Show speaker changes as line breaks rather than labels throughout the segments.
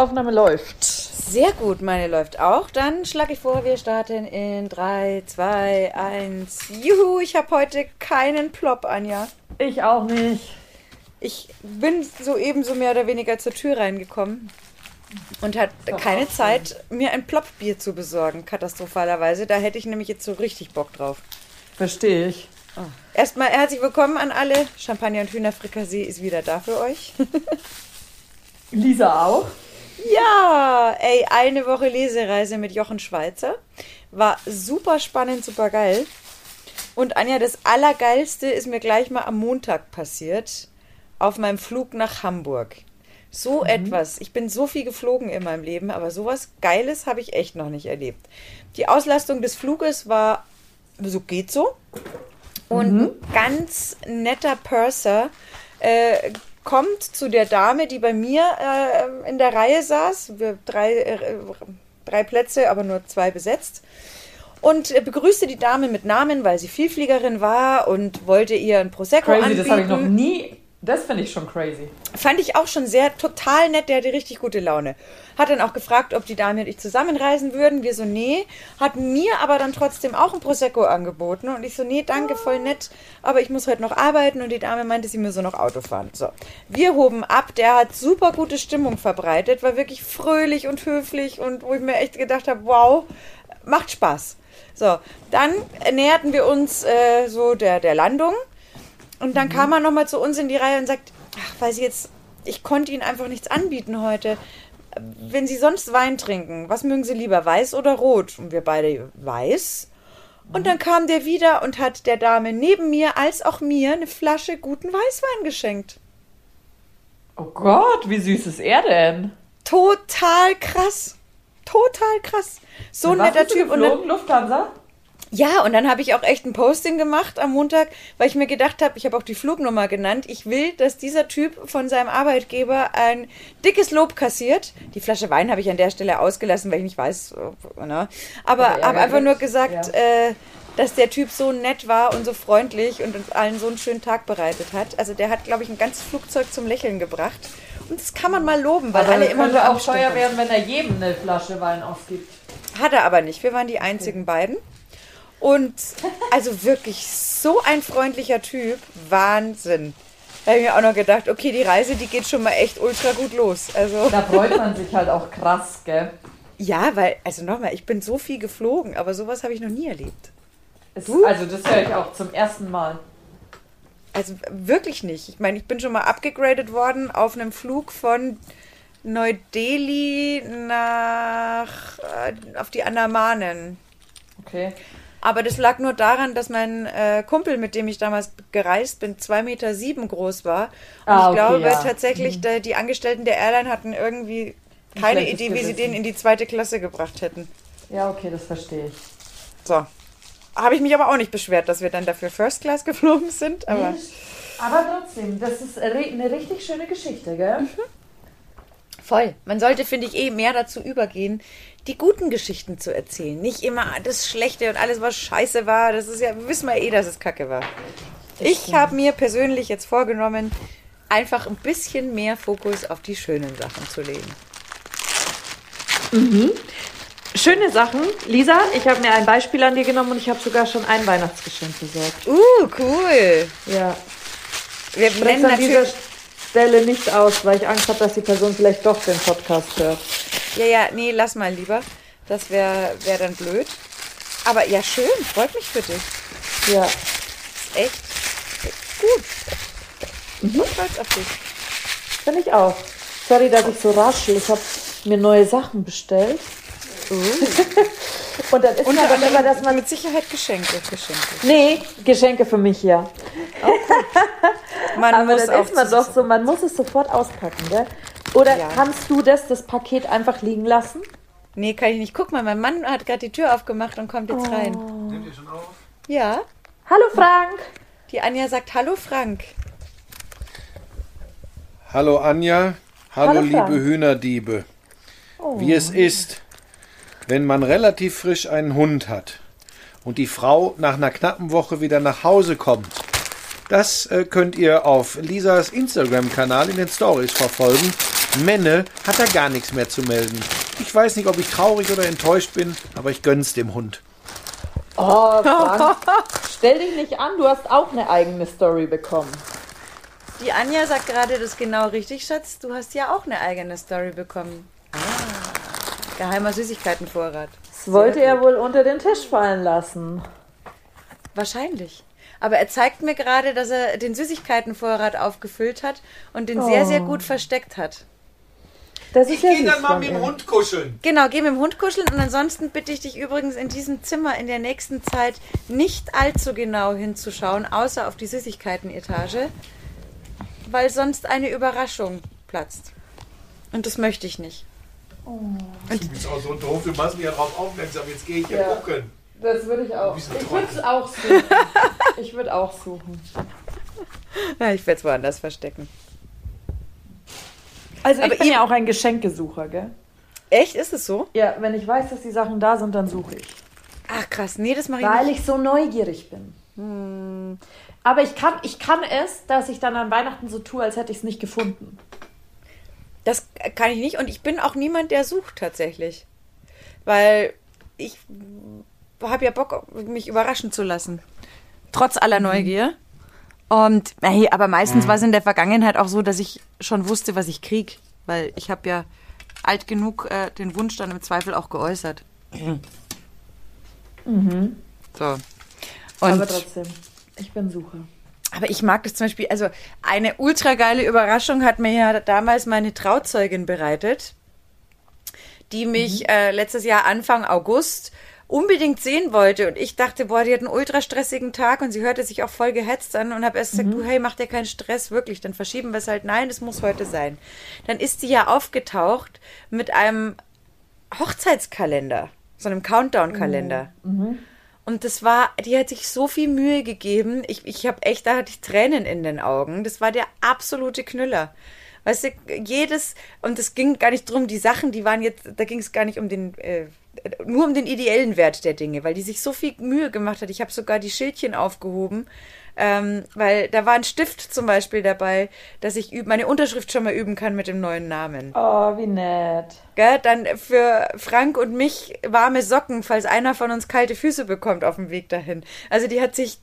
Aufnahme läuft.
Sehr gut, meine läuft auch. Dann schlage ich vor, wir starten in 3, 2, 1. Juhu, ich habe heute keinen Plop, Anja.
Ich auch nicht.
Ich bin soeben so mehr oder weniger zur Tür reingekommen und hatte keine Zeit, mir ein Plopbier zu besorgen, katastrophalerweise. Da hätte ich nämlich jetzt so richtig Bock drauf.
Verstehe ich.
Oh. Erstmal herzlich willkommen an alle. Champagner und Hühnerfrikassee ist wieder da für euch.
Lisa auch.
Ja, ey, eine Woche Lesereise mit Jochen Schweizer. War super spannend, super geil. Und Anja, das Allergeilste ist mir gleich mal am Montag passiert. Auf meinem Flug nach Hamburg. So mhm. etwas. Ich bin so viel geflogen in meinem Leben, aber sowas Geiles habe ich echt noch nicht erlebt. Die Auslastung des Fluges war, so geht so. Und mhm. ein ganz netter Purser äh, kommt zu der Dame, die bei mir äh, in der Reihe saß. Wir drei, äh, drei Plätze, aber nur zwei besetzt. Und äh, begrüßte die Dame mit Namen, weil sie Vielfliegerin war und wollte ihr ein Prosecco
Crazy,
anbieten.
das habe ich noch nie das finde ich schon crazy.
Fand ich auch schon sehr total nett. Der hatte richtig gute Laune. Hat dann auch gefragt, ob die Dame und ich zusammenreisen würden. Wir so, nee. Hat mir aber dann trotzdem auch ein Prosecco angeboten. Und ich so, nee, danke, voll nett. Aber ich muss heute noch arbeiten. Und die Dame meinte, sie müsse noch Auto fahren. So. Wir hoben ab. Der hat super gute Stimmung verbreitet. War wirklich fröhlich und höflich. Und wo ich mir echt gedacht habe, wow, macht Spaß. So, dann näherten wir uns äh, so der, der Landung. Und dann mhm. kam er nochmal zu uns in die Reihe und sagt, ach, weil Sie jetzt, ich konnte Ihnen einfach nichts anbieten heute. Wenn Sie sonst Wein trinken, was mögen Sie lieber, weiß oder rot? Und wir beide weiß. Und dann kam der wieder und hat der Dame neben mir als auch mir eine Flasche guten Weißwein geschenkt.
Oh Gott, wie süß ist er denn?
Total krass. Total krass. So ein netter Typ.
Und dann, Lufthansa?
Ja, und dann habe ich auch echt ein Posting gemacht am Montag, weil ich mir gedacht habe, ich habe auch die Flugnummer genannt. Ich will, dass dieser Typ von seinem Arbeitgeber ein dickes Lob kassiert. Die Flasche Wein habe ich an der Stelle ausgelassen, weil ich nicht weiß. Ne? Aber habe einfach nur gesagt, ja. äh, dass der Typ so nett war und so freundlich und uns allen so einen schönen Tag bereitet hat. Also der hat, glaube ich, ein ganzes Flugzeug zum Lächeln gebracht. Und das kann man mal loben, weil aber alle immer
nur auch teuer werden, wenn er jedem eine Flasche Wein ausgibt.
Hat er aber nicht. Wir waren die einzigen okay. beiden. Und also wirklich so ein freundlicher Typ. Wahnsinn. Da habe ich mir auch noch gedacht, okay, die Reise, die geht schon mal echt ultra gut los. Also.
Da freut man sich halt auch krass, gell?
Ja, weil, also nochmal, ich bin so viel geflogen, aber sowas habe ich noch nie erlebt.
Es? Also das höre ich auch zum ersten Mal.
Also wirklich nicht. Ich meine, ich bin schon mal abgegradet worden auf einem Flug von Neu-Delhi nach äh, auf die Andamanen.
Okay.
Aber das lag nur daran, dass mein äh, Kumpel, mit dem ich damals gereist bin, zwei Meter sieben groß war. Und ah, ich glaube ja. tatsächlich, mhm. die, die Angestellten der Airline hatten irgendwie keine Idee, wie sie den in die zweite Klasse gebracht hätten.
Ja, okay, das verstehe ich.
So. Habe ich mich aber auch nicht beschwert, dass wir dann dafür First Class geflogen sind. Aber,
aber trotzdem, das ist eine richtig schöne Geschichte, gell? Mhm.
Voll. Man sollte, finde ich, eh mehr dazu übergehen, die guten Geschichten zu erzählen. Nicht immer das Schlechte und alles, was scheiße war. Das ist ja, wissen wir eh, dass es kacke war. Ich habe mir persönlich jetzt vorgenommen, einfach ein bisschen mehr Fokus auf die schönen Sachen zu legen.
Mhm. Schöne Sachen. Lisa, ich habe mir ein Beispiel an dir genommen und ich habe sogar schon ein Weihnachtsgeschenk besorgt.
Uh, cool.
Ja. Wir nennen dieser Stelle nicht aus, weil ich Angst habe, dass die Person vielleicht doch den Podcast hört.
Ja, ja, nee, lass mal lieber. Das wäre wär dann blöd. Aber ja, schön, freut mich für dich.
Ja.
Ist echt gut. Ich bin stolz auf dich.
Finde ich auch. Sorry, dass ich so raschel. Ich habe mir neue Sachen bestellt. Uh.
Und dann ist Und aber immer, dass man mit Sicherheit Geschenke, Geschenke.
Nee, Geschenke für mich ja.
Oh, cool.
Man aber muss dann ist man doch so, man muss es sofort auspacken, gell? Oder ja. kannst du das, das Paket einfach liegen lassen?
Nee, kann ich nicht. Guck mal, mein Mann hat gerade die Tür aufgemacht und kommt jetzt oh. rein.
Nehmt ihr schon auf?
Ja.
Hallo Frank.
Die Anja sagt Hallo Frank.
Hallo Anja. Hallo, Hallo liebe Hühnerdiebe. Oh. Wie es ist, wenn man relativ frisch einen Hund hat und die Frau nach einer knappen Woche wieder nach Hause kommt. Das äh, könnt ihr auf Lisas Instagram-Kanal in den Stories verfolgen. Menne hat er gar nichts mehr zu melden. Ich weiß nicht, ob ich traurig oder enttäuscht bin, aber ich gönn's dem Hund.
Oh, Frank, stell dich nicht an, du hast auch eine eigene Story bekommen.
Die Anja sagt gerade das genau richtig, Schatz. Du hast ja auch eine eigene Story bekommen. Ah, geheimer Süßigkeitenvorrat.
Das wollte er wohl unter den Tisch fallen lassen.
Wahrscheinlich. Aber er zeigt mir gerade, dass er den Süßigkeitenvorrat aufgefüllt hat und den oh. sehr, sehr gut versteckt hat.
Das ist ich ja gehe dann mal mit dem Hund kuscheln.
Genau, geh mit dem Hund kuscheln und ansonsten bitte ich dich übrigens in diesem Zimmer in der nächsten Zeit nicht allzu genau hinzuschauen, außer auf die Süßigkeitenetage, weil sonst eine Überraschung platzt. Und das möchte ich nicht.
Oh. Und du bist auch so doof, du machst mich ja darauf aufmerksam, jetzt gehe ich ja gucken.
Das würde ich auch. Ich würde es auch suchen. ich würde auch suchen.
Ja, ich werde es woanders verstecken.
Also ich Aber bin ja auch ein Geschenkesucher, gell?
Echt? Ist es so?
Ja, wenn ich weiß, dass die Sachen da sind, dann suche ich.
Ach krass, nee, das mache
ich Weil nicht. ich so neugierig bin. Hm. Aber ich kann, ich kann es, dass ich dann an Weihnachten so tue, als hätte ich es nicht gefunden.
Das kann ich nicht und ich bin auch niemand, der sucht tatsächlich. Weil ich habe ja Bock, mich überraschen zu lassen. Trotz aller. Neugier. Und hey, aber meistens mhm. war es in der Vergangenheit auch so, dass ich schon wusste, was ich krieg, weil ich habe ja alt genug äh, den Wunsch dann im Zweifel auch geäußert.
Mhm.
So. Und
aber trotzdem, ich bin Sucher.
Aber ich mag das zum Beispiel, also eine ultra geile Überraschung hat mir ja damals meine Trauzeugin bereitet, die mich mhm. äh, letztes Jahr Anfang August unbedingt sehen wollte. Und ich dachte, boah, die hat einen ultra stressigen Tag und sie hörte sich auch voll gehetzt an und habe erst gesagt, mhm. du, hey, mach dir keinen Stress, wirklich. Dann verschieben wir es halt. Nein, das muss heute sein. Dann ist sie ja aufgetaucht mit einem Hochzeitskalender, so einem Countdown-Kalender. Mhm. mhm. Und das war, die hat sich so viel Mühe gegeben. Ich, ich habe echt, da hatte ich Tränen in den Augen. Das war der absolute Knüller. Weißt du, jedes, und es ging gar nicht drum, die Sachen, die waren jetzt, da ging es gar nicht um den, äh, nur um den ideellen Wert der Dinge, weil die sich so viel Mühe gemacht hat. Ich habe sogar die Schildchen aufgehoben, ähm, weil da war ein Stift zum Beispiel dabei, dass ich meine Unterschrift schon mal üben kann mit dem neuen Namen.
Oh, wie nett.
Gell? Dann für Frank und mich warme Socken, falls einer von uns kalte Füße bekommt auf dem Weg dahin. Also die hat sich.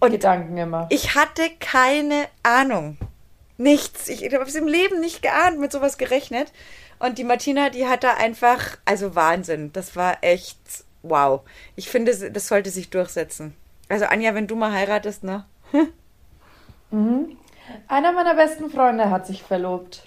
Und Gedanken immer.
Ich hatte keine Ahnung. Nichts. Ich habe es im Leben nicht geahnt, mit sowas gerechnet. Und die Martina, die hat da einfach, also Wahnsinn. Das war echt wow. Ich finde, das sollte sich durchsetzen. Also Anja, wenn du mal heiratest, ne?
mhm. Einer meiner besten Freunde hat sich verlobt.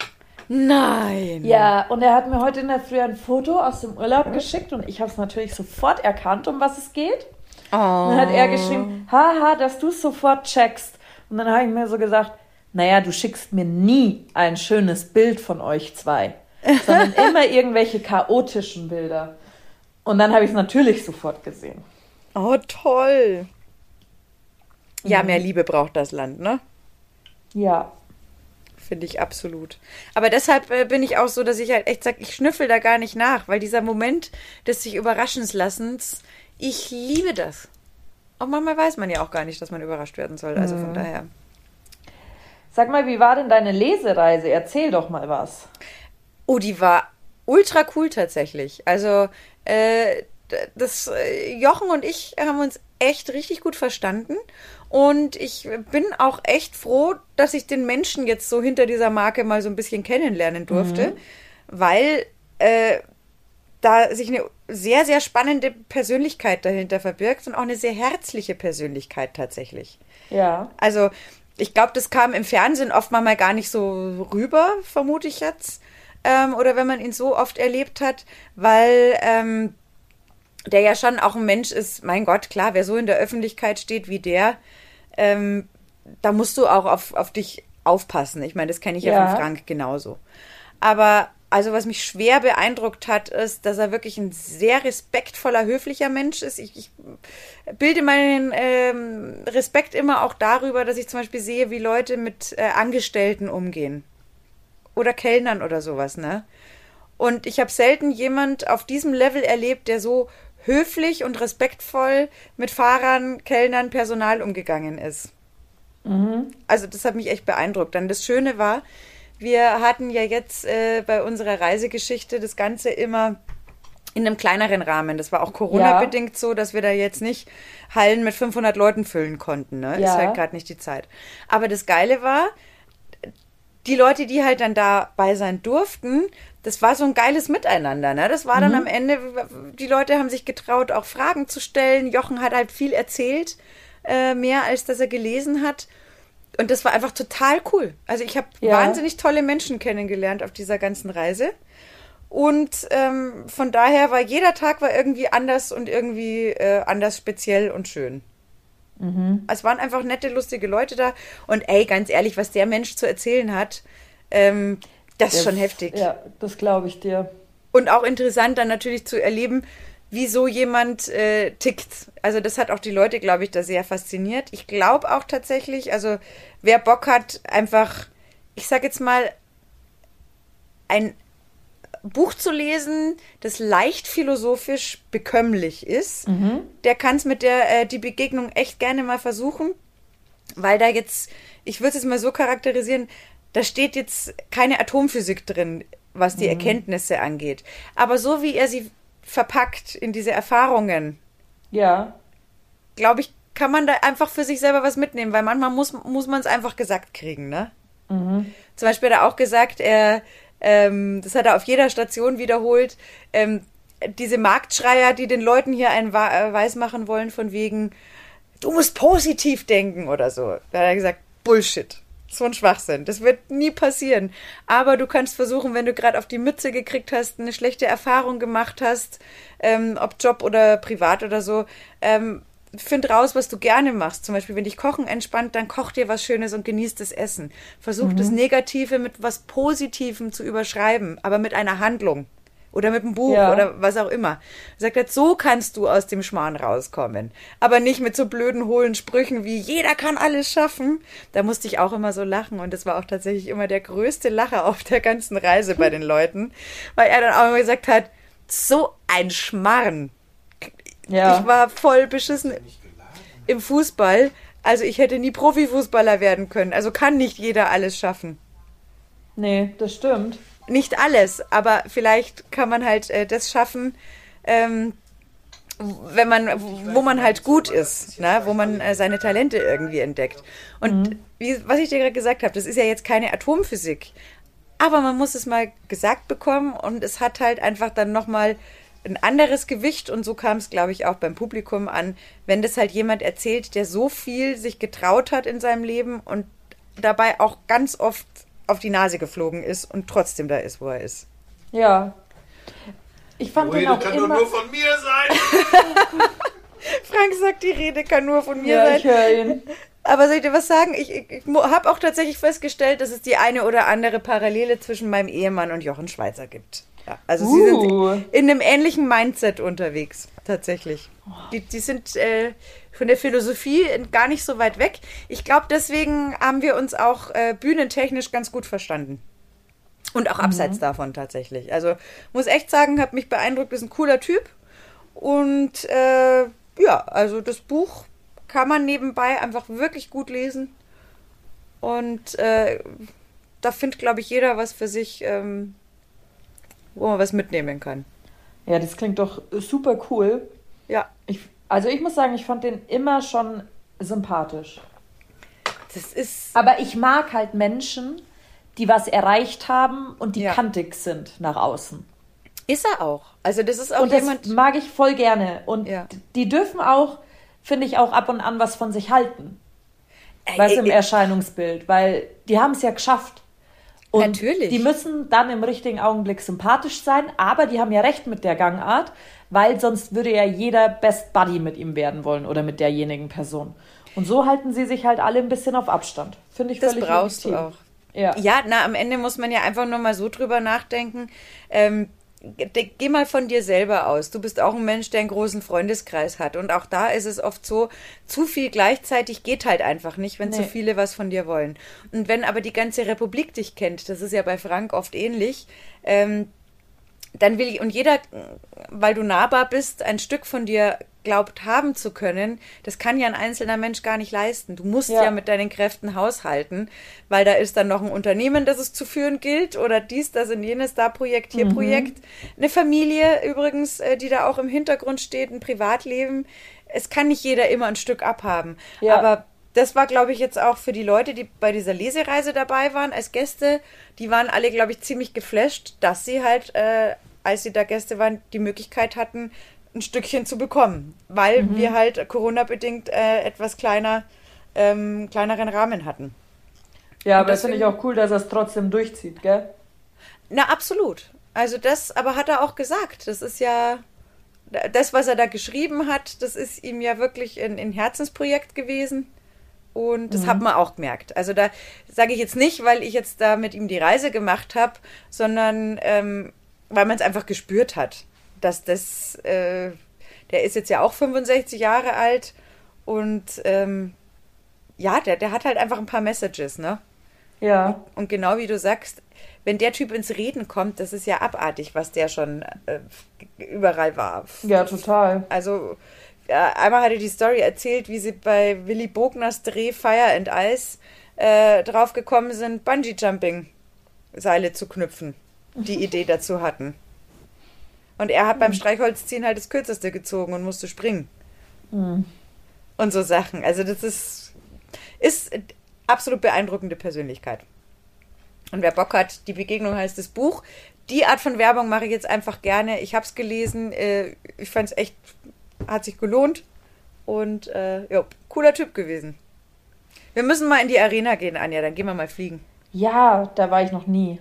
Nein.
Ja, und er hat mir heute in der Früh ein Foto aus dem Urlaub geschickt und ich habe es natürlich sofort erkannt, um was es geht. Oh. Und dann hat er geschrieben, haha, dass du es sofort checkst. Und dann habe ich mir so gesagt, naja, du schickst mir nie ein schönes Bild von euch zwei, sondern immer irgendwelche chaotischen Bilder. Und dann habe ich es natürlich sofort gesehen.
Oh, toll. Ja, mhm. mehr Liebe braucht das Land, ne?
Ja.
Finde ich absolut. Aber deshalb äh, bin ich auch so, dass ich halt echt sage, ich schnüffel da gar nicht nach, weil dieser Moment des sich Überraschenslassens, ich liebe das. Auch manchmal weiß man ja auch gar nicht, dass man überrascht werden soll. Also von mhm. daher.
Sag mal, wie war denn deine Lesereise? Erzähl doch mal was.
Oh, die war ultra cool tatsächlich. Also, äh, das äh, Jochen und ich haben uns echt richtig gut verstanden. Und ich bin auch echt froh, dass ich den Menschen jetzt so hinter dieser Marke mal so ein bisschen kennenlernen durfte, mhm. weil äh, da sich eine sehr, sehr spannende Persönlichkeit dahinter verbirgt und auch eine sehr herzliche Persönlichkeit tatsächlich.
Ja.
Also ich glaube, das kam im Fernsehen oft mal gar nicht so rüber, vermute ich jetzt. Ähm, oder wenn man ihn so oft erlebt hat, weil ähm, der ja schon auch ein Mensch ist, mein Gott, klar, wer so in der Öffentlichkeit steht wie der, ähm, da musst du auch auf, auf dich aufpassen. Ich meine, das kenne ich ja. ja von Frank genauso. Aber also was mich schwer beeindruckt hat, ist, dass er wirklich ein sehr respektvoller, höflicher Mensch ist. Ich, ich bilde meinen ähm, Respekt immer auch darüber, dass ich zum Beispiel sehe, wie Leute mit äh, Angestellten umgehen. Oder Kellnern oder sowas, ne? Und ich habe selten jemand auf diesem Level erlebt, der so höflich und respektvoll mit Fahrern, Kellnern, Personal umgegangen ist. Mhm. Also das hat mich echt beeindruckt. Dann das Schöne war, wir hatten ja jetzt äh, bei unserer Reisegeschichte das Ganze immer in einem kleineren Rahmen. Das war auch Corona-bedingt ja. so, dass wir da jetzt nicht Hallen mit 500 Leuten füllen konnten. Ne? Ja. Ist halt gerade nicht die Zeit. Aber das Geile war, die Leute, die halt dann dabei sein durften, das war so ein geiles Miteinander. Ne? Das war dann mhm. am Ende, die Leute haben sich getraut, auch Fragen zu stellen. Jochen hat halt viel erzählt, äh, mehr als dass er gelesen hat. Und das war einfach total cool. Also ich habe ja. wahnsinnig tolle Menschen kennengelernt auf dieser ganzen Reise. Und ähm, von daher war jeder Tag war irgendwie anders und irgendwie äh, anders speziell und schön. Mhm. Es waren einfach nette, lustige Leute da. Und ey, ganz ehrlich, was der Mensch zu erzählen hat, ähm, das ist schon heftig.
Ja, das glaube ich dir.
Und auch interessant dann natürlich zu erleben, wie so jemand äh, tickt. Also das hat auch die Leute, glaube ich, da sehr fasziniert. Ich glaube auch tatsächlich, also wer Bock hat, einfach, ich sag jetzt mal, ein Buch zu lesen, das leicht philosophisch bekömmlich ist, mhm. der kann es mit der äh, die Begegnung echt gerne mal versuchen, weil da jetzt, ich würde es mal so charakterisieren, da steht jetzt keine Atomphysik drin, was die mhm. Erkenntnisse angeht. Aber so wie er sie verpackt in diese Erfahrungen,
ja,
glaube ich, kann man da einfach für sich selber was mitnehmen, weil manchmal muss, muss man es einfach gesagt kriegen, ne? Mhm. Zum Beispiel hat er auch gesagt, er ähm, das hat er auf jeder Station wiederholt. Ähm, diese Marktschreier, die den Leuten hier einen äh, weiß machen wollen, von wegen, du musst positiv denken oder so. Da hat er gesagt, Bullshit. So ein Schwachsinn. Das wird nie passieren. Aber du kannst versuchen, wenn du gerade auf die Mütze gekriegt hast, eine schlechte Erfahrung gemacht hast, ähm, ob Job oder privat oder so, ähm, find raus, was du gerne machst. Zum Beispiel, wenn dich Kochen entspannt, dann koch dir was Schönes und genieß das Essen. Versuch mhm. das Negative mit was Positivem zu überschreiben, aber mit einer Handlung. Oder mit einem Buch ja. oder was auch immer. Sagt er, so kannst du aus dem Schmarrn rauskommen. Aber nicht mit so blöden, hohlen Sprüchen wie jeder kann alles schaffen. Da musste ich auch immer so lachen. Und das war auch tatsächlich immer der größte Lacher auf der ganzen Reise bei den Leuten. Weil er dann auch immer gesagt hat, so ein Schmarrn ja. Ich war voll beschissen im Fußball. Also ich hätte nie Profifußballer werden können. Also kann nicht jeder alles schaffen.
Nee, das stimmt.
Nicht alles, aber vielleicht kann man halt äh, das schaffen, ähm, wenn man, wo man halt gut ist, ne? wo man äh, seine Talente irgendwie entdeckt. Und mhm. wie, was ich dir gerade gesagt habe, das ist ja jetzt keine Atomphysik, aber man muss es mal gesagt bekommen und es hat halt einfach dann nochmal ein anderes Gewicht und so kam es, glaube ich, auch beim Publikum an, wenn das halt jemand erzählt, der so viel sich getraut hat in seinem Leben und dabei auch ganz oft auf die Nase geflogen ist und trotzdem da ist, wo er ist.
Ja. Ich fand
die Rede kann immer... nur von mir sein.
Frank sagt, die Rede kann nur von mir
ja,
sein.
Ich höre ihn.
Aber soll ich dir was sagen? Ich, ich, ich habe auch tatsächlich festgestellt, dass es die eine oder andere Parallele zwischen meinem Ehemann und Jochen Schweizer gibt. Ja, also uh. sie sind uh. in einem ähnlichen Mindset unterwegs, tatsächlich. Die, die sind äh, von der Philosophie gar nicht so weit weg. Ich glaube, deswegen haben wir uns auch äh, bühnentechnisch ganz gut verstanden. Und auch abseits mhm. davon tatsächlich. Also muss echt sagen, hat mich beeindruckt, ist ein cooler Typ. Und äh, ja, also das Buch kann man nebenbei einfach wirklich gut lesen. Und äh, da findet, glaube ich, jeder was für sich, ähm, wo man was mitnehmen kann.
Ja, das klingt doch super cool.
Ja.
Ich, also ich muss sagen, ich fand den immer schon sympathisch.
Das ist.
Aber ich mag halt Menschen, die was erreicht haben und die ja. kantig sind nach außen.
Ist er auch. Also das ist auch
und jemand. Das mag ich voll gerne. Und ja. die dürfen auch, finde ich, auch ab und an was von sich halten. Weil im Erscheinungsbild, weil die haben es ja geschafft. Und
Natürlich.
Die müssen dann im richtigen Augenblick sympathisch sein, aber die haben ja recht mit der Gangart, weil sonst würde ja jeder Best Buddy mit ihm werden wollen oder mit derjenigen Person. Und so halten sie sich halt alle ein bisschen auf Abstand. Finde ich
das
völlig
brauchst legitim. du auch. Ja. ja, na, am Ende muss man ja einfach nur mal so drüber nachdenken. Ähm, geh mal von dir selber aus. Du bist auch ein Mensch, der einen großen Freundeskreis hat. Und auch da ist es oft so, zu viel gleichzeitig geht halt einfach nicht, wenn nee. zu viele was von dir wollen. Und wenn aber die ganze Republik dich kennt, das ist ja bei Frank oft ähnlich, ähm, dann will ich, und jeder, weil du nahbar bist, ein Stück von dir glaubt haben zu können, das kann ja ein einzelner Mensch gar nicht leisten. Du musst ja, ja mit deinen Kräften haushalten, weil da ist dann noch ein Unternehmen, das es zu führen gilt oder dies, das und jenes, da Projekt, hier mhm. Projekt. Eine Familie übrigens, äh, die da auch im Hintergrund steht, ein Privatleben. Es kann nicht jeder immer ein Stück abhaben. Ja. Aber das war, glaube ich, jetzt auch für die Leute, die bei dieser Lesereise dabei waren als Gäste, die waren alle, glaube ich, ziemlich geflasht, dass sie halt, äh, als sie da Gäste waren, die Möglichkeit hatten, ein Stückchen zu bekommen, weil mhm. wir halt Corona-bedingt äh, etwas kleiner, ähm, kleineren Rahmen hatten.
Ja, aber das finde ich auch cool, dass er es trotzdem durchzieht, gell?
Na, absolut. Also das, aber hat er auch gesagt. Das ist ja, das, was er da geschrieben hat, das ist ihm ja wirklich ein, ein Herzensprojekt gewesen. Und das mhm. hat man auch gemerkt. Also da sage ich jetzt nicht, weil ich jetzt da mit ihm die Reise gemacht habe, sondern ähm, weil man es einfach gespürt hat, dass das, äh, der ist jetzt ja auch 65 Jahre alt und ähm, ja, der, der hat halt einfach ein paar Messages, ne? Ja. Und, und, genau wie du sagst, wenn der Typ ins Reden kommt, das ist ja abartig, was der schon äh, überall war.
Ja, total.
Also ja, einmal hatte die Story erzählt, wie sie bei Willy Bogners Dreh Fire and Ice äh, drauf gekommen sind, Bungee-Jumping-Seile zu knüpfen. Die Idee dazu hatten. Und er hat mhm. beim Streichholzziehen halt das kürzeste gezogen und musste springen. Mhm. Und so Sachen. Also das ist, ist absolut beeindruckende Persönlichkeit. Und wer Bock hat, die Begegnung heißt das Buch. Die Art von Werbung mache ich jetzt einfach gerne. Ich habe es gelesen. Äh, ich fand es echt hat sich gelohnt. Und äh, ja, cooler Typ gewesen. Wir müssen mal in die Arena gehen, Anja, dann gehen wir mal fliegen.
Ja, da war ich noch nie.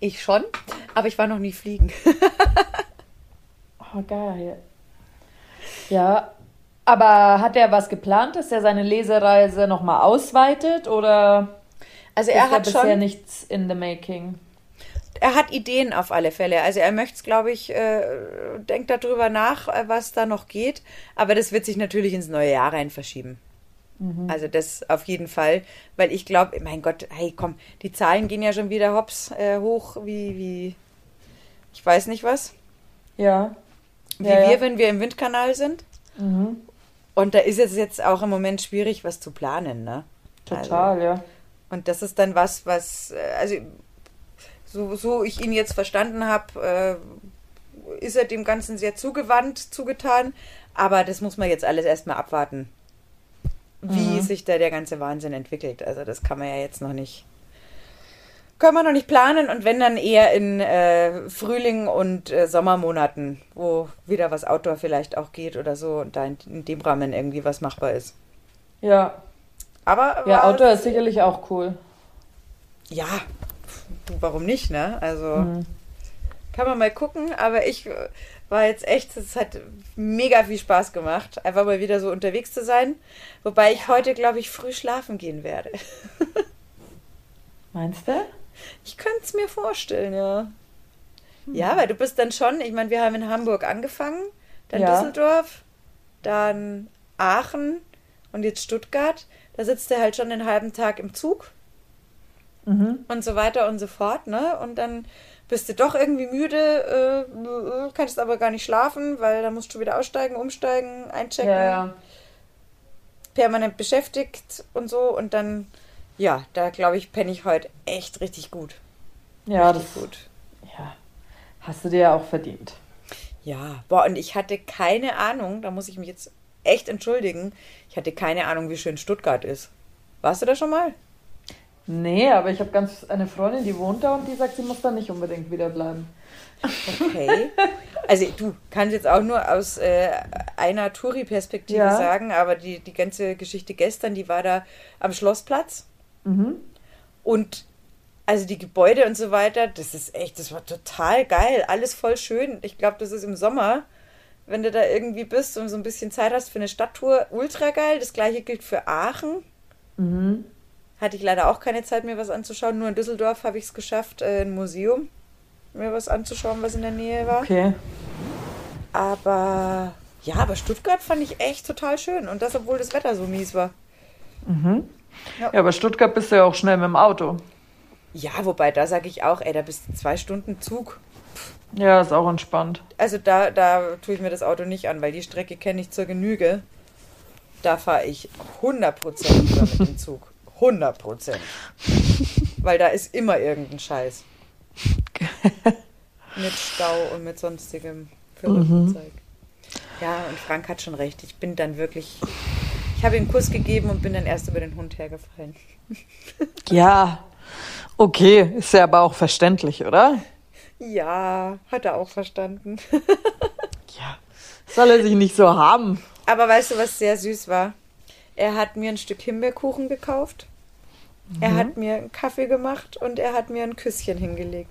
Ich schon, aber ich war noch nie fliegen.
oh, geil. Ja, aber hat er was geplant, dass er seine Lesereise nochmal ausweitet oder
also er hat bisher schon
nichts in the making?
er hat Ideen auf alle Fälle. Also er möchte es, glaube ich, äh, denkt darüber nach, äh, was da noch geht. Aber das wird sich natürlich ins neue Jahr rein verschieben. Mhm. Also das auf jeden Fall, weil ich glaube, mein Gott, hey, komm, die Zahlen gehen ja schon wieder hops äh, hoch, wie, wie, ich weiß nicht was.
Ja.
Wie ja, wir, ja. wenn wir im Windkanal sind. Mhm. Und da ist es jetzt auch im Moment schwierig, was zu planen, ne?
Total, also, ja.
Und das ist dann was, was, äh, also so, so ich ihn jetzt verstanden habe, äh, ist er dem Ganzen sehr zugewandt, zugetan. Aber das muss man jetzt alles erstmal abwarten, wie mhm. sich da der ganze Wahnsinn entwickelt. Also das kann man ja jetzt noch nicht. Können wir noch nicht planen und wenn dann eher in äh, Frühling und äh, Sommermonaten, wo wieder was Outdoor vielleicht auch geht oder so und da in, in dem Rahmen irgendwie was machbar ist.
Ja. Aber ja, Outdoor ist sicherlich auch cool.
Ja, warum nicht, ne? Also mhm. kann man mal gucken, aber ich war jetzt echt, es hat mega viel Spaß gemacht, einfach mal wieder so unterwegs zu sein. Wobei ich heute, glaube ich, früh schlafen gehen werde.
Meinst du?
Ich könnte es mir vorstellen, ja. Hm. Ja, weil du bist dann schon, ich meine, wir haben in Hamburg angefangen, dann ja. Düsseldorf, dann Aachen und jetzt Stuttgart. Da sitzt er halt schon den halben Tag im Zug mhm. und so weiter und so fort, ne? Und dann bist du doch irgendwie müde, äh, kannst aber gar nicht schlafen, weil da musst du wieder aussteigen, umsteigen, einchecken. Ja, ja. Permanent beschäftigt und so und dann, ja, da glaube ich, penne ich heute echt richtig gut.
Ja, richtig das, gut. Ja, hast du dir ja auch verdient.
Ja, boah, und ich hatte keine Ahnung, da muss ich mich jetzt echt entschuldigen, ich hatte keine Ahnung, wie schön Stuttgart ist. Warst du da schon mal?
Nee, aber ich habe ganz eine Freundin, die wohnt da und die sagt, sie muss da nicht unbedingt wieder bleiben.
Okay. Also du kannst jetzt auch nur aus äh, einer Touri-Perspektive ja. sagen, aber die, die ganze Geschichte gestern, die war da am Schlossplatz. Mhm. Und also die Gebäude und so weiter, das ist echt, das war total geil. Alles voll schön. Ich glaube, das ist im Sommer, wenn du da irgendwie bist und so ein bisschen Zeit hast für eine Stadttour, ultra geil. Das gleiche gilt für Aachen. Mhm. Hatte ich leider auch keine Zeit, mir was anzuschauen. Nur in Düsseldorf habe ich es geschafft, äh, ein Museum mir was anzuschauen, was in der Nähe war.
Okay.
Aber ja, aber Stuttgart fand ich echt total schön. Und das, obwohl das Wetter so mies war.
Mhm. Ja. ja, aber Stuttgart bist du ja auch schnell mit dem Auto.
Ja, wobei da sage ich auch, ey, da bist du zwei Stunden Zug.
Ja, ist auch entspannt.
Also da, da tue ich mir das Auto nicht an, weil die Strecke kenne ich zur Genüge. Da fahre ich 100% lieber mit dem Zug. 100%. Weil da ist immer irgendein Scheiß. mit Stau und mit sonstigem verrückten mhm. Zeug. Ja, und Frank hat schon recht. Ich bin dann wirklich. Ich habe ihm einen Kuss gegeben und bin dann erst über den Hund hergefallen.
ja, okay. Ist ja aber auch verständlich, oder?
Ja, hat er auch verstanden.
ja, soll er sich nicht so haben.
Aber weißt du, was sehr süß war? Er hat mir ein Stück Himbeerkuchen gekauft. Mhm. Er hat mir einen Kaffee gemacht und er hat mir ein Küsschen hingelegt.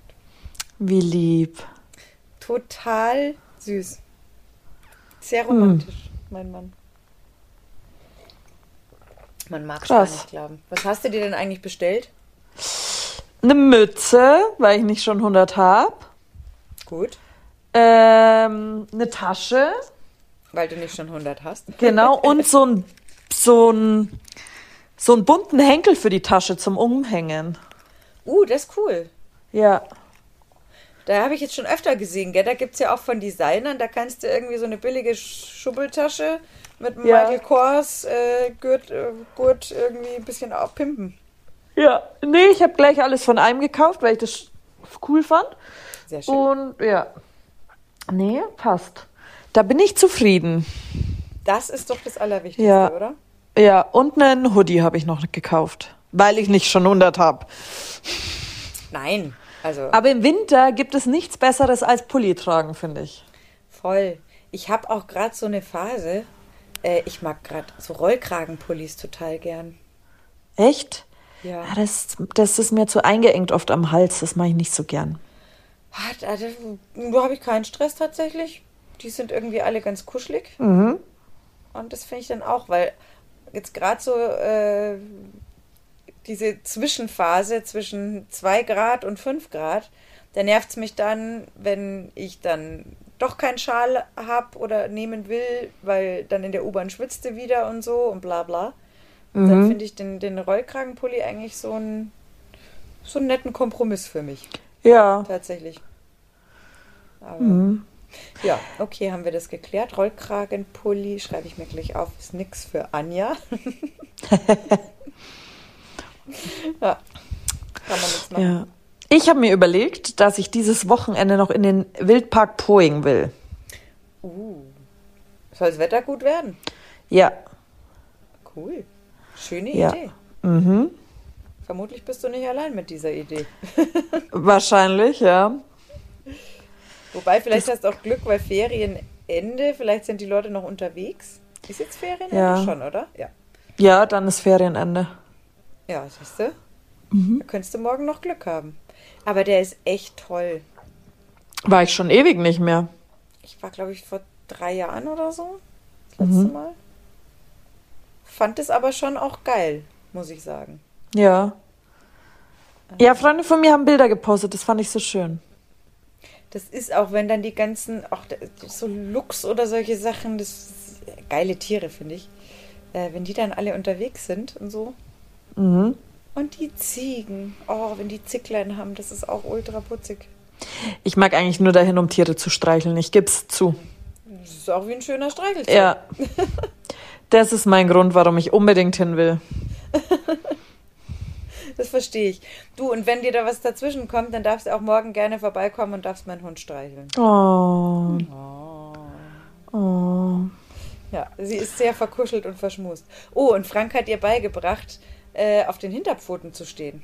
Wie lieb.
Total süß. Sehr romantisch, mhm. mein Mann. Man mag es gar nicht glauben. Was hast du dir denn eigentlich bestellt?
Eine Mütze, weil ich nicht schon 100 habe.
Gut.
Ähm, eine Tasche.
Weil du nicht schon 100 hast.
Genau, und so ein, so ein, so einen bunten Henkel für die Tasche zum Umhängen.
Uh, das ist cool.
Ja.
Da habe ich jetzt schon öfter gesehen, gell? Da gibt es ja auch von Designern, da kannst du irgendwie so eine billige Schubbeltasche mit ja. Michael Kors äh, Gurt, äh, Gurt irgendwie ein bisschen pimpen.
Ja, nee, ich habe gleich alles von einem gekauft, weil ich das cool fand.
Sehr schön.
Und ja, nee, passt. Da bin ich zufrieden.
Das ist doch das Allerwichtigste, ja. oder?
Ja, und einen Hoodie habe ich noch gekauft, weil ich nicht schon 100 habe.
Nein, also.
Aber im Winter gibt es nichts Besseres als Pulli tragen, finde ich.
Voll. Ich habe auch gerade so eine Phase. Äh, ich mag gerade so Rollkragenpullis total gern.
Echt?
Ja.
ja. das, das ist mir zu eingeengt oft am Hals. Das mache ich nicht so gern.
Da, da habe ich keinen Stress tatsächlich. Die sind irgendwie alle ganz kuschelig.
Mhm.
Und das finde ich dann auch, weil jetzt gerade so äh, diese Zwischenphase zwischen 2 Grad und 5 Grad, da nervt es mich dann, wenn ich dann doch keinen Schal habe oder nehmen will, weil dann in der U-Bahn schwitzte wieder und so und bla bla. Mhm. Dann finde ich den, den Rollkragenpulli eigentlich so, ein, so einen netten Kompromiss für mich.
Ja.
Tatsächlich. Aber, mhm. Ja, okay, haben wir das geklärt. Rollkragenpulli schreibe ich mir gleich auf, ist nix für Anja. ja, kann man nichts machen. Ja.
Ich habe mir überlegt, dass ich dieses Wochenende noch in den Wildpark Poing will.
Uh. Soll das Wetter gut werden?
Ja.
Cool. Schöne ja. Idee.
Mhm.
Vermutlich bist du nicht allein mit dieser Idee.
Wahrscheinlich, ja.
Wobei, vielleicht das hast du auch Glück, weil Ferienende, vielleicht sind die Leute noch unterwegs. Ist jetzt Ferienende ja. schon, oder?
Ja. Ja, dann ist Ferienende.
Ja, siehst du? Mhm. Da könntest du morgen noch Glück haben. Aber der ist echt toll.
War ich schon ewig nicht mehr.
Ich war, glaube ich, vor drei Jahren oder so. Das letzte mhm. Mal. Fand es aber schon auch geil, muss ich sagen.
Ja. Ja, Freunde von mir haben Bilder gepostet, das fand ich so schön.
Das ist auch, wenn dann die ganzen, auch so Lux oder solche Sachen, das geile Tiere, finde ich. Äh, wenn die dann alle unterwegs sind und so.
Mhm.
Und die Ziegen. Oh, wenn die Zicklein haben, das ist auch ultra putzig.
Ich mag eigentlich nur dahin, um Tiere zu streicheln. Ich geb's zu.
Das ist auch wie ein schöner Streichelzoo.
Ja. Das ist mein Grund, warum ich unbedingt hin will.
das verstehe ich. Du, und wenn dir da was dazwischen kommt, dann darfst du auch morgen gerne vorbeikommen und darfst meinen Hund streicheln.
Oh.
Oh. oh. Ja, sie ist sehr verkuschelt und verschmust. Oh, und Frank hat ihr beigebracht, äh, auf den Hinterpfoten zu stehen.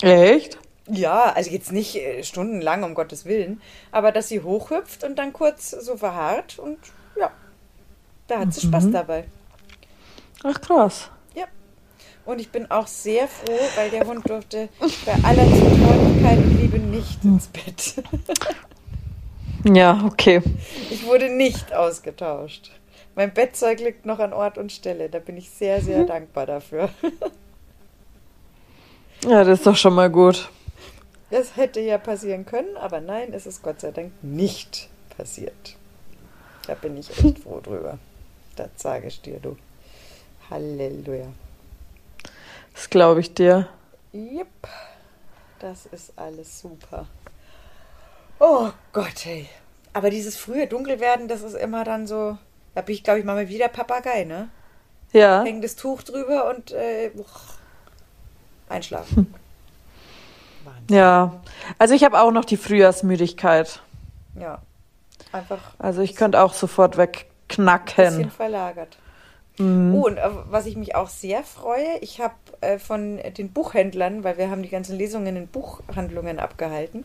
Echt?
Ja, also jetzt nicht äh, stundenlang, um Gottes Willen, aber dass sie hochhüpft und dann kurz so verharrt und ja, da hat sie mhm. Spaß dabei.
Ach krass.
Und ich bin auch sehr froh, weil der Hund durfte bei aller Zutraulichkeit und Liebe nicht ins Bett.
ja, okay.
Ich wurde nicht ausgetauscht. Mein Bettzeug liegt noch an Ort und Stelle. Da bin ich sehr, sehr mhm. dankbar dafür.
ja, das ist doch schon mal gut.
Das hätte ja passieren können, aber nein, es ist Gott sei Dank nicht passiert. Da bin ich echt froh drüber. Das sage ich dir, du. Halleluja.
Das glaube ich dir.
Yep. Das ist alles super. Oh Gott, ey. Aber dieses frühe Dunkelwerden, das ist immer dann so. Da bin ich, glaube ich, mal wieder Papagei, ne?
Ja.
Hängen das Tuch drüber und äh, einschlafen.
Hm. Ja. Also ich habe auch noch die Frühjahrsmüdigkeit.
Ja. Einfach.
Also ich könnte auch sofort wegknacken. Ein
bisschen verlagert. Mhm. Oh, und äh, was ich mich auch sehr freue, ich habe äh, von den Buchhändlern, weil wir haben die ganzen Lesungen in Buchhandlungen abgehalten,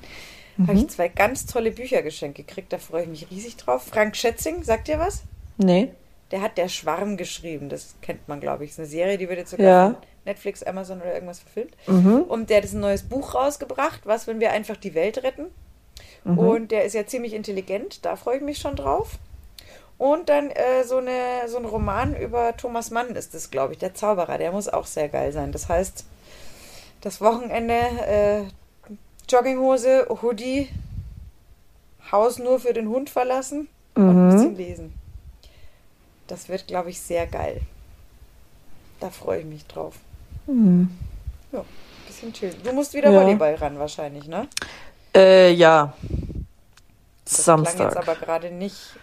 mhm. habe ich zwei ganz tolle Bücher geschenkt gekriegt. Da freue ich mich riesig drauf. Frank Schätzing, sagt ihr was?
Nee.
Der hat Der Schwarm geschrieben. Das kennt man, glaube ich. Das ist eine Serie, die wird jetzt sogar
ja.
Netflix, Amazon oder irgendwas verfilmt.
Mhm.
Und der hat ein neues Buch rausgebracht, Was, wenn wir einfach die Welt retten? Mhm. Und der ist ja ziemlich intelligent. Da freue ich mich schon drauf. Und dann äh, so, eine, so ein Roman über Thomas Mann ist es, glaube ich, der Zauberer. Der muss auch sehr geil sein. Das heißt, das Wochenende äh, Jogginghose, Hoodie, Haus nur für den Hund verlassen und ein mhm. bisschen lesen. Das wird, glaube ich, sehr geil. Da freue ich mich drauf.
Mhm.
Ja, bisschen chill. Du musst wieder ja. Volleyball ran wahrscheinlich, ne?
Äh, ja.
Das Samstag. klang jetzt aber gerade nicht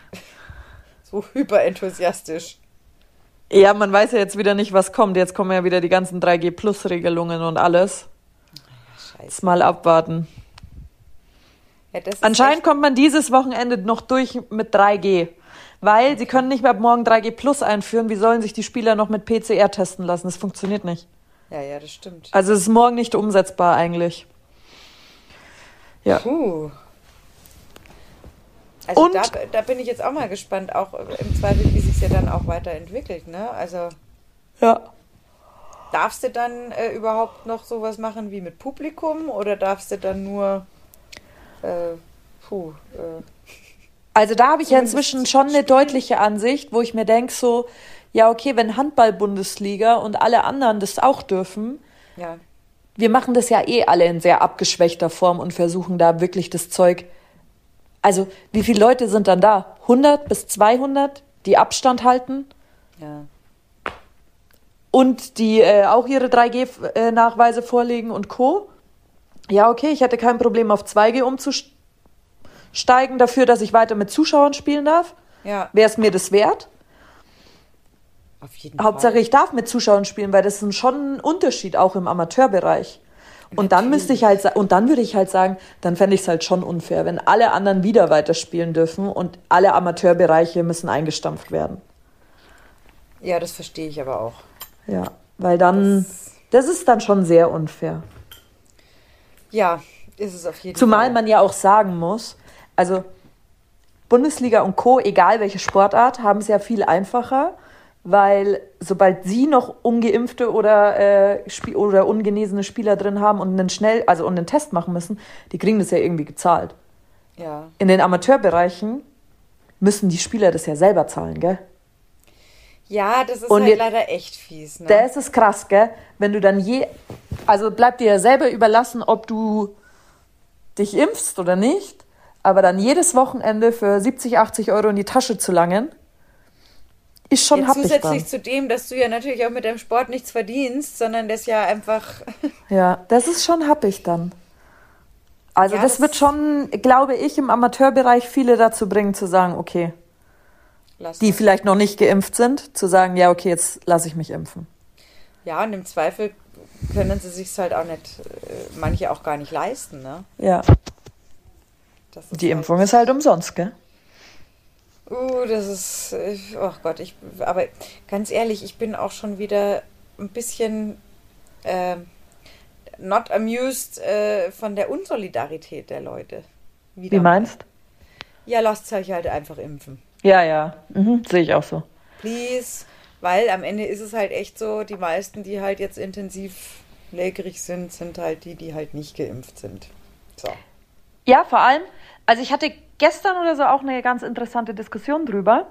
so hyperenthusiastisch.
Ja, man weiß ja jetzt wieder nicht, was kommt. Jetzt kommen ja wieder die ganzen 3G-Plus-Regelungen und alles. Scheiße. Mal abwarten. Ja, Anscheinend kommt man dieses Wochenende noch durch mit 3G. Weil sie können nicht mehr ab morgen 3G Plus einführen. Wie sollen sich die Spieler noch mit PCR testen lassen? Das funktioniert nicht.
Ja, ja, das stimmt.
Also es ist morgen nicht umsetzbar eigentlich. Ja.
Puh. Also Und da, da bin ich jetzt auch mal gespannt, auch im Zweifel, wie sich ja dann auch weiterentwickelt, ne? Also.
Ja.
Darfst du dann äh, überhaupt noch sowas machen wie mit Publikum oder darfst du dann nur äh, puh, äh,
also da habe ich ja inzwischen schon eine deutliche Ansicht, wo ich mir denke, so, ja, okay, wenn Handball-Bundesliga und alle anderen das auch dürfen,
ja.
wir machen das ja eh alle in sehr abgeschwächter Form und versuchen da wirklich das Zeug. Also, wie viele Leute sind dann da? 100 bis 200, die Abstand halten?
Ja.
Und die äh, auch ihre 3G-Nachweise vorlegen und Co. Ja, okay, ich hätte kein Problem, auf 2G umzusteigen steigen dafür, dass ich weiter mit Zuschauern spielen darf.
Ja.
Wäre es mir das wert?
Auf jeden
Hauptsache, Fall. ich darf mit Zuschauern spielen, weil das ist schon ein Unterschied auch im Amateurbereich. Und dann müsste ich halt und dann würde ich halt sagen, dann fände ich es halt schon unfair, wenn alle anderen wieder weiterspielen dürfen und alle Amateurbereiche müssen eingestampft werden.
Ja, das verstehe ich aber auch.
Ja, weil dann das, das ist dann schon sehr unfair.
Ja, ist es auf jeden
Zumal
Fall.
man ja auch sagen muss, also Bundesliga und Co., egal welche Sportart, haben es ja viel einfacher, weil sobald sie noch ungeimpfte oder, äh, oder ungenesene Spieler drin haben und einen schnell, also und einen Test machen müssen, die kriegen das ja irgendwie gezahlt.
Ja.
In den Amateurbereichen müssen die Spieler das ja selber zahlen, gell?
Ja, das ist und halt leider echt fies. Ne?
Das ist krass, gell? Wenn du dann je, also bleibt dir ja selber überlassen, ob du dich impfst oder nicht aber dann jedes Wochenende für 70, 80 Euro in die Tasche zu langen, ist schon ja,
Zusätzlich
dann.
zu dem, dass du ja natürlich auch mit deinem Sport nichts verdienst, sondern das ja einfach...
ja, das ist schon happig dann. Also ja, das, das, wird schon, glaube ich, im Amateurbereich viele dazu bringen zu sagen, okay, Lass die vielleicht noch nicht geimpft sind, zu sagen, ja, okay, jetzt lasse ich mich impfen.
Ja, und im Zweifel können sie sich halt auch nicht, äh, manche auch gar nicht leisten, ne?
Ja die halt Impfung ist halt umsonst, gell?
Uh, das ist, oh Gott, ich, aber ganz ehrlich, ich bin auch schon wieder ein bisschen äh, not amused äh, von der Unsolidarität der Leute.
Wieder Wie meinst?
Ja, lasst euch halt einfach impfen.
Ja, ja, mhm, sehe ich auch so.
Please, weil am Ende ist es halt echt so, die meisten, die halt jetzt intensiv lägerig sind, sind halt die, die halt nicht geimpft sind. So.
Ja, vor allem, also ich hatte gestern oder so auch eine ganz interessante Diskussion drüber.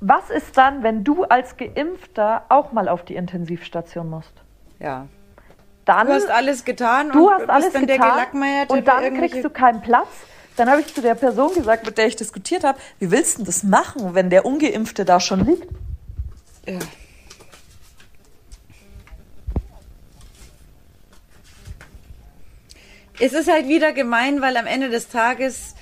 Was ist dann, wenn du als Geimpfter auch mal auf die Intensivstation musst?
Ja.
Dann,
du hast alles getan
du hast alles getan und dann kriegst du keinen Platz. Dann habe ich zu der Person gesagt, mit der ich diskutiert habe, wie willst du das machen, wenn der Ungeimpfte da schon liegt?
Ja. Es ist halt wieder gemein, weil am Ende des Tages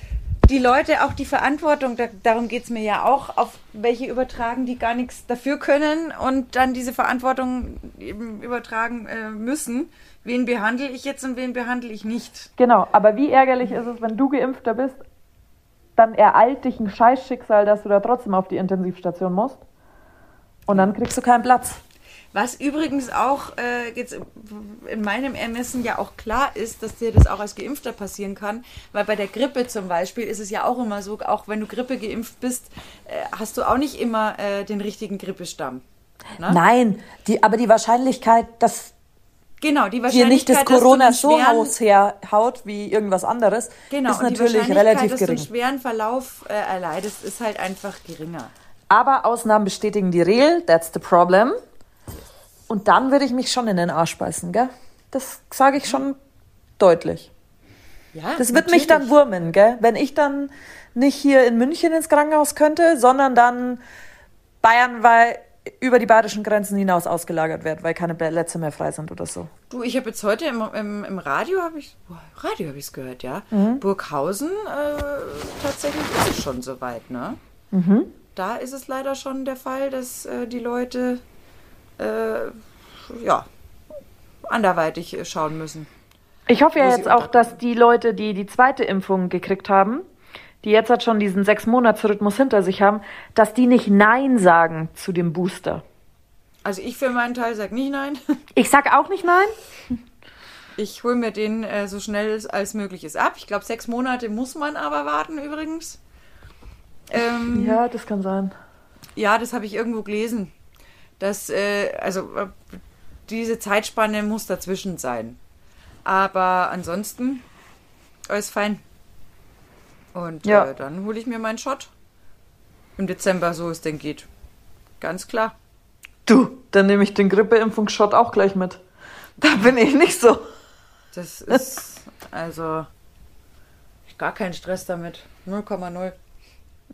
die Leute auch die Verantwortung, da, darum geht es mir ja auch, auf welche übertragen, die gar nichts dafür können und dann diese Verantwortung eben übertragen äh, müssen. Wen behandle ich jetzt und wen behandle ich nicht?
Genau, aber wie ärgerlich ist es, wenn du geimpfter bist, dann ereilt dich ein Scheißschicksal, dass du da trotzdem auf die Intensivstation musst und dann kriegst du keinen Platz.
Was übrigens auch äh, jetzt in meinem Ermessen ja auch klar ist, dass dir das auch als Geimpfter passieren kann, weil bei der Grippe zum Beispiel ist es ja auch immer so, auch wenn du Grippe geimpft bist, äh, hast du auch nicht immer äh, den richtigen Grippestamm.
Ne? Nein, die, aber die Wahrscheinlichkeit, dass
Genau, die
Wahrscheinlichkeit, dir nicht das Corona so herhaut wie irgendwas anderes, genau, ist natürlich relativ gering. Dass du einen
schweren Verlauf äh, erleidest, ist halt einfach geringer.
Aber Ausnahmen bestätigen die Regel, that's the problem. Und dann würde ich mich schon in den Arsch beißen, gell? Das sage ich schon deutlich. Ja, das wird natürlich. mich dann wurmen, gell? Wenn ich dann nicht hier in München ins Krankenhaus könnte, sondern dann Bayern, weil über die badischen Grenzen hinaus ausgelagert wird, weil keine Plätze mehr frei sind oder so.
Du, ich habe jetzt heute im, im, im Radio habe ich Radio habe ich es gehört, ja. Mhm. Burghausen äh, tatsächlich ist es schon soweit, ne? Mhm. Da ist es leider schon der Fall, dass äh, die Leute äh, ja, anderweitig schauen müssen.
Ich hoffe ja jetzt auch, dass die Leute, die die zweite Impfung gekriegt haben, die jetzt halt schon diesen sechs Monats Rhythmus hinter sich haben, dass die nicht Nein sagen zu dem Booster.
Also ich für meinen Teil sage nicht Nein.
Ich sag auch nicht Nein.
Ich hole mir den äh, so schnell als möglich ist ab. Ich glaube, sechs Monate muss man aber warten übrigens.
Ähm, ja, das kann sein.
Ja, das habe ich irgendwo gelesen dass, äh, also äh, diese Zeitspanne muss dazwischen sein. Aber ansonsten alles fein. Und ja. äh, dann hole ich mir meinen Shot. Im Dezember, so es denn geht. Ganz klar.
Du, dann nehme ich den Grippeimpfungsshot auch gleich mit. Da bin ich nicht so.
Das ist also gar kein Stress damit. 0,0.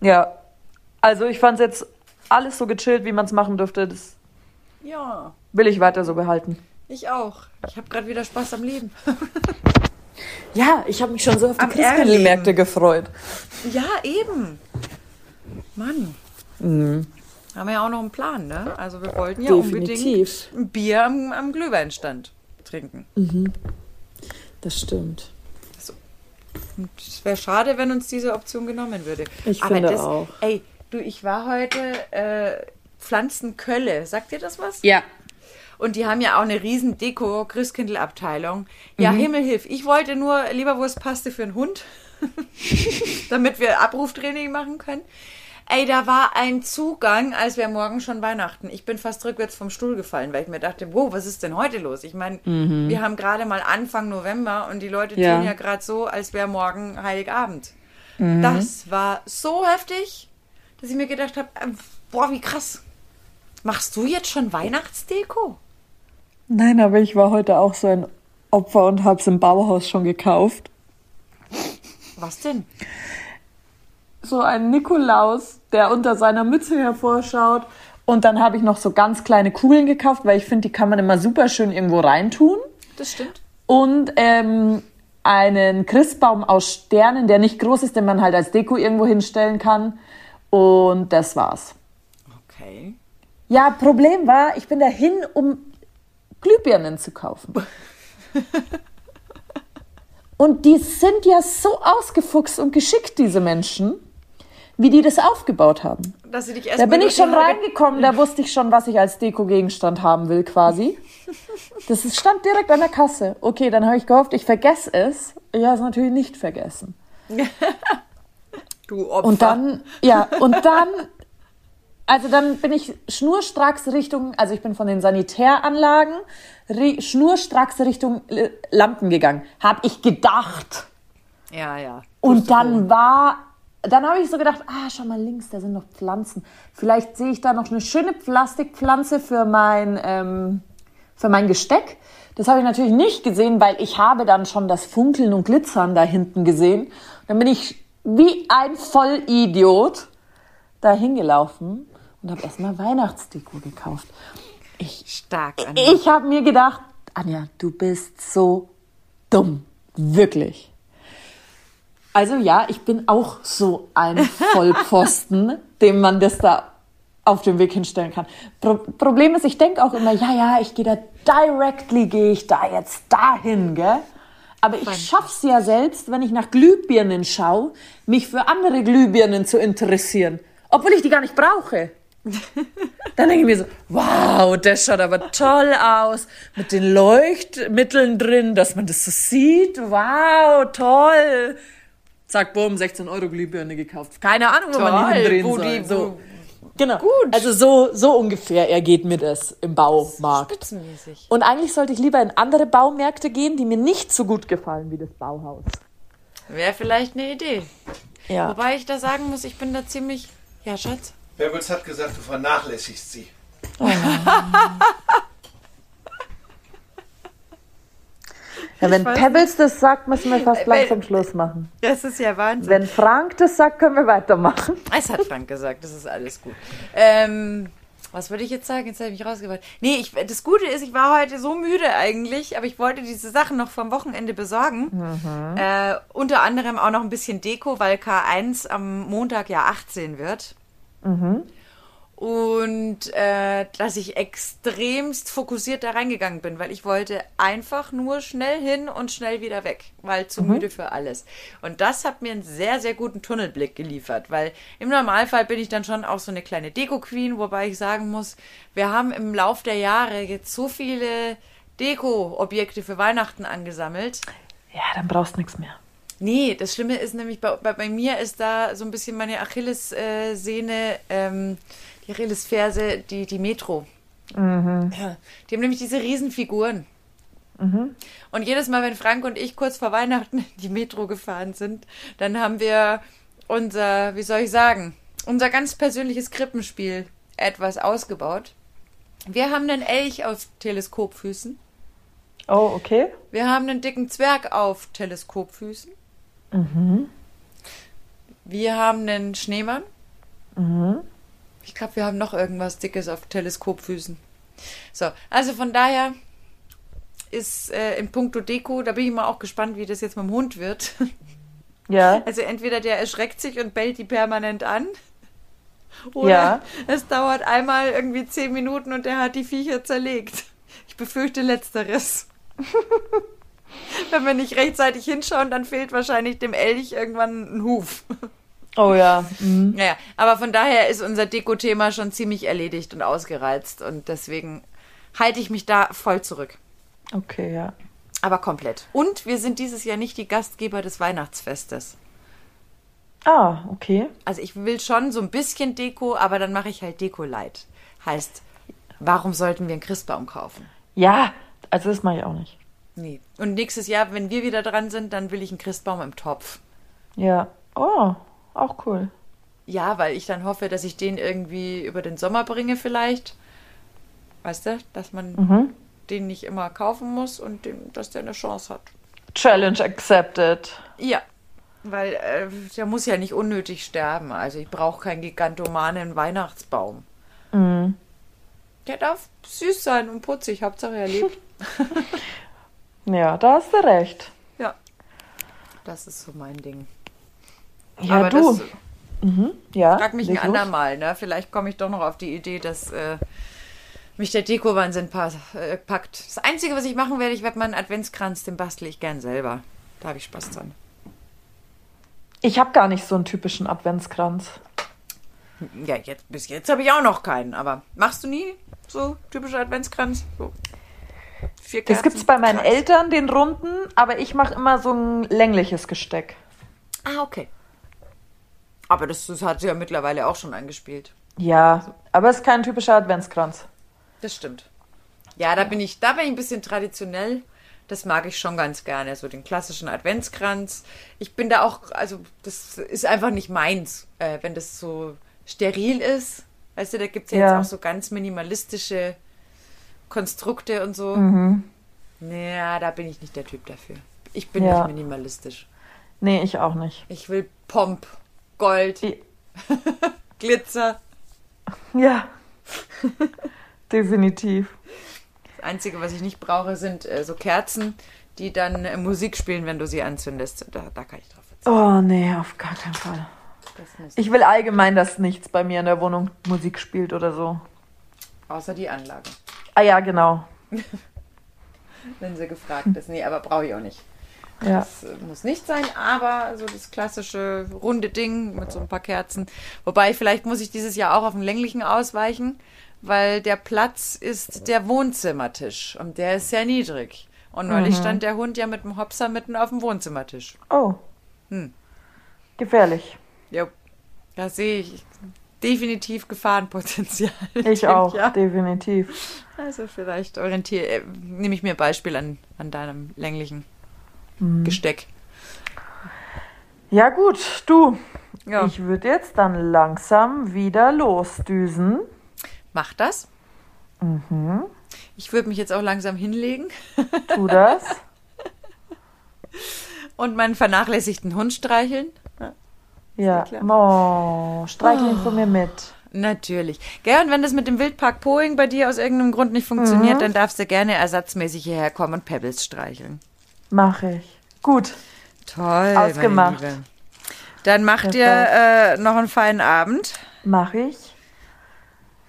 Ja. Also ich fand es jetzt alles so gechillt, wie man es machen dürfte. Das
ja.
Will ich weiter so behalten.
Ich auch. Ich habe gerade wieder Spaß am Leben.
ja, ich habe mich schon so auf die Christkindlmärkte gefreut.
Ja, eben. Mann. Mhm. Haben wir ja auch noch einen Plan, ne? Also wir wollten ja Definitiv. unbedingt ein Bier am, am Glühweinstand trinken.
Mhm. Das stimmt.
So. Es wäre schade, wenn uns diese Option genommen würde.
Ich Aber finde das, auch.
Ey, du, ich war heute äh, Pflanzenkölle. Sagt ihr das was?
Ja.
Und die haben ja auch eine riesen Deko Christkindl-Abteilung. Ja, mhm. Himmel Ich wollte nur Leberwurstpaste für einen Hund, damit wir Abruftraining machen können. Ey, da war ein Zugang, als wäre morgen schon Weihnachten. Ich bin fast rückwärts vom Stuhl gefallen, weil ich mir dachte, wow, was ist denn heute los? Ich meine, mhm. wir haben gerade mal Anfang November und die Leute ja. tun ja gerade so, als wäre morgen Heiligabend. Mhm. Das war so heftig, dass ich mir gedacht habe, äh, boah, wie krass. Machst du jetzt schon Weihnachtsdeko?
Nein, aber ich war heute auch so ein Opfer und hab's im Bauhaus schon gekauft.
Was denn?
So ein Nikolaus, der unter seiner Mütze hervorschaut. Und dann habe ich noch so ganz kleine Kugeln gekauft, weil ich finde, die kann man immer super schön irgendwo reintun.
Das stimmt.
Und ähm, einen Christbaum aus Sternen, der nicht groß ist, den man halt als Deko irgendwo hinstellen kann. Und das war's.
Okay.
Ja, Problem war, ich bin dahin, um Glühbirnen zu kaufen. und die sind ja so ausgefuchst und geschickt, diese Menschen, wie die das aufgebaut haben. Da bin ich schon reingekommen, da wusste ich schon, was ich als Deko-Gegenstand haben will, quasi. Das stand direkt an der Kasse. Okay, dann habe ich gehofft, ich vergesse es. Ich habe es natürlich nicht vergessen.
du Opfer.
Und dann, ja, und dann also dann bin ich schnurstracks Richtung, also ich bin von den Sanitäranlagen schnurstracks Richtung äh, Lampen gegangen. Hab ich gedacht.
Ja, ja.
Und dann war, dann habe ich so gedacht, ah, schau mal links, da sind noch Pflanzen. Vielleicht sehe ich da noch eine schöne Plastikpflanze für mein, ähm, für mein Gesteck. Das habe ich natürlich nicht gesehen, weil ich habe dann schon das Funkeln und Glitzern da hinten gesehen. Dann bin ich wie ein Vollidiot da hingelaufen und habe erstmal Weihnachtsdeko gekauft. Ich,
Stark, Anja.
Ich habe mir gedacht, Anja, du bist so dumm. Wirklich. Also ja, ich bin auch so ein Vollpfosten, dem man das da auf dem Weg hinstellen kann. Pro Problem ist, ich denke auch immer, ja, ja, ich gehe da directly, gehe ich da jetzt dahin, gell? Aber ich schaff's ja selbst, wenn ich nach Glühbirnen schaue, mich für andere Glühbirnen zu interessieren, obwohl ich die gar nicht brauche. Dann denke ich mir so, wow, das schaut aber toll aus. Mit den Leuchtmitteln drin, dass man das so sieht. Wow, toll. Zack, boom, 16 Euro Glühbirne gekauft. Keine Ahnung, wo toll, man die drehen soll. Die, so. Genau. Gut. Also so, so ungefähr ergeht mir das im Baumarkt. Spitzenmäßig. Und eigentlich sollte ich lieber in andere Baumärkte gehen, die mir nicht so gut gefallen wie das Bauhaus.
Wäre vielleicht eine Idee. Ja. Wobei ich da sagen muss, ich bin da ziemlich. Ja, Schatz?
Pebbles hat gesagt, du vernachlässigst sie. Oh.
Ja, wenn Pebbles das sagt, müssen wir fast langsam Schluss machen.
Das ist ja Wahnsinn.
Wenn Frank das sagt, können wir weitermachen.
Es hat Frank gesagt, das ist alles gut. Ähm, was würde ich jetzt sagen? Jetzt habe ich mich rausgebracht. Nee, ich, das Gute ist, ich war heute so müde eigentlich, aber ich wollte diese Sachen noch vom Wochenende besorgen. Mhm. Äh, unter anderem auch noch ein bisschen Deko, weil K1 am Montag ja 18 wird. Mhm und äh, dass ich extremst fokussiert da reingegangen bin, weil ich wollte einfach nur schnell hin und schnell wieder weg, weil zu mhm. müde für alles. Und das hat mir einen sehr, sehr guten Tunnelblick geliefert, weil im Normalfall bin ich dann schon auch so eine kleine Deko-Queen, wobei ich sagen muss, wir haben im Lauf der Jahre jetzt so viele Deko-Objekte für Weihnachten angesammelt.
Ja, dann brauchst du nichts mehr.
Nee, das Schlimme ist nämlich, bei, bei, bei mir ist da so ein bisschen meine Achillessehne, ähm, die Achillesferse, die, die Metro. Mhm. Die haben nämlich diese Riesenfiguren. Mhm. Und jedes Mal, wenn Frank und ich kurz vor Weihnachten die Metro gefahren sind, dann haben wir unser, wie soll ich sagen, unser ganz persönliches Krippenspiel etwas ausgebaut. Wir haben einen Elch auf Teleskopfüßen.
Oh, okay.
Wir haben einen dicken Zwerg auf Teleskopfüßen. Mhm. Wir haben einen Schneemann. Mhm. Ich glaube, wir haben noch irgendwas Dickes auf Teleskopfüßen. So, also von daher ist äh, in puncto Deko, da bin ich mal auch gespannt, wie das jetzt mit dem Hund wird. Ja. Also entweder der erschreckt sich und bellt die permanent an. Oder ja. es dauert einmal irgendwie zehn Minuten und er hat die Viecher zerlegt. Ich befürchte letzteres. Wenn wir nicht rechtzeitig hinschauen, dann fehlt wahrscheinlich dem Elch irgendwann ein Huf.
Oh ja. Mhm.
Naja, aber von daher ist unser Deko-Thema schon ziemlich erledigt und ausgereizt und deswegen halte ich mich da voll zurück.
Okay, ja.
Aber komplett. Und wir sind dieses Jahr nicht die Gastgeber des Weihnachtsfestes.
Ah, okay.
Also ich will schon so ein bisschen Deko, aber dann mache ich halt Deko-Light. Heißt, warum sollten wir einen Christbaum kaufen?
Ja, also das mache ich auch nicht.
Nee. Und nächstes Jahr, wenn wir wieder dran sind, dann will ich einen Christbaum im Topf.
Ja. Oh, auch cool.
Ja, weil ich dann hoffe, dass ich den irgendwie über den Sommer bringe vielleicht. Weißt du, dass man mhm. den nicht immer kaufen muss und den, dass der eine Chance hat.
Challenge accepted.
Ja, weil äh, der muss ja nicht unnötig sterben. Also ich brauche keinen gigantomanen Weihnachtsbaum. Mhm. Der darf süß sein und putzig, Hauptsache er lebt.
ja, da hast du recht.
Ja, das ist so mein Ding.
Ja, Aber du. Das,
mhm, ja, frag mich ein andermal, ne? Vielleicht komme ich doch noch auf die Idee, dass äh, mich der Deko-Wahnsinn äh, packt. Das Einzige, was ich machen werde, ich werde meinen Adventskranz, den bastle ich gern selber. Da habe ich Spaß dran.
Ich habe gar nicht so einen typischen Adventskranz.
Ja, jetzt, bis jetzt habe ich auch noch keinen. Aber machst du nie so typischer Adventskranz? So.
Vier das gibt es bei meinen Kreis. Eltern, den runden, aber ich mache immer so ein längliches Gesteck.
Ah, okay. Aber das, das hat sie ja mittlerweile auch schon angespielt.
Ja, aber es ist kein typischer Adventskranz.
Das stimmt. Ja, da bin ich, da bin ich ein bisschen traditionell. Das mag ich schon ganz gerne, so den klassischen Adventskranz. Ich bin da auch, also das ist einfach nicht meins, äh, wenn das so steril ist. Weißt du, da gibt es ja, ja, jetzt auch so ganz minimalistische Konstrukte und so. Mhm. Naja, da bin ich nicht der Typ dafür. Ich bin ja. nicht minimalistisch.
Nee, ich auch nicht.
Ich will Pomp Gold, Glitzer.
Ja, definitiv.
Das Einzige, was ich nicht brauche, sind äh, so Kerzen, die dann äh, Musik spielen, wenn du sie anzündest. Da, da kann ich drauf
verzichten. Oh, nee, auf gar keinen Fall. Ich will allgemein, dass nichts bei mir in der Wohnung Musik spielt oder so.
Außer die Anlage.
Ah ja, genau.
wenn sie gefragt ist. Nee, aber brauche ich auch nicht. Ja. Das äh, muss nicht sein, aber so das klassische runde Ding mit so ein paar Kerzen. Wobei, vielleicht muss ich dieses Jahr auch auf den länglichen ausweichen, weil der Platz ist der Wohnzimmertisch und der ist sehr niedrig. Und neulich mhm. stand der Hund ja mit dem Hopser mitten auf dem Wohnzimmertisch.
Oh. Hm. Gefährlich.
Ja, da sehe ich definitiv Gefahrenpotenzial.
Ich auch, Jahr. definitiv.
Also vielleicht orientiere, äh, nehme ich mir ein Beispiel an, an deinem länglichen mhm. Gesteck.
Ja gut, du. Ja. Ich würde jetzt dann langsam wieder losdüsen.
Mach das. Mhm. Ich würde mich jetzt auch langsam hinlegen.
Tu das.
Und meinen vernachlässigten Hund streicheln.
Ja, oh, streicheln oh. von mir mit.
Natürlich. Gell, und wenn das mit dem Wildpark Poing bei dir aus irgendeinem Grund nicht funktioniert, mhm. dann darfst du gerne ersatzmäßig hierher kommen und Pebbles streicheln.
Mache ich. Gut.
Toll.
Ausgemacht.
Dann macht ihr äh, noch einen feinen Abend.
Mache ich.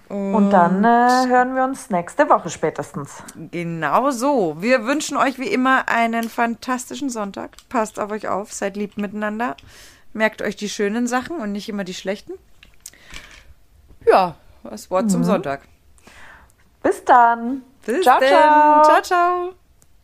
Und, und dann äh, hören wir uns nächste Woche spätestens.
Genau so. Wir wünschen euch wie immer einen fantastischen Sonntag. Passt auf euch auf, seid lieb miteinander. Merkt euch die schönen Sachen und nicht immer die schlechten. Ja, das Wort mhm. zum Sonntag.
Bis dann.
Bis ciao, ciao. Ciao, ciao.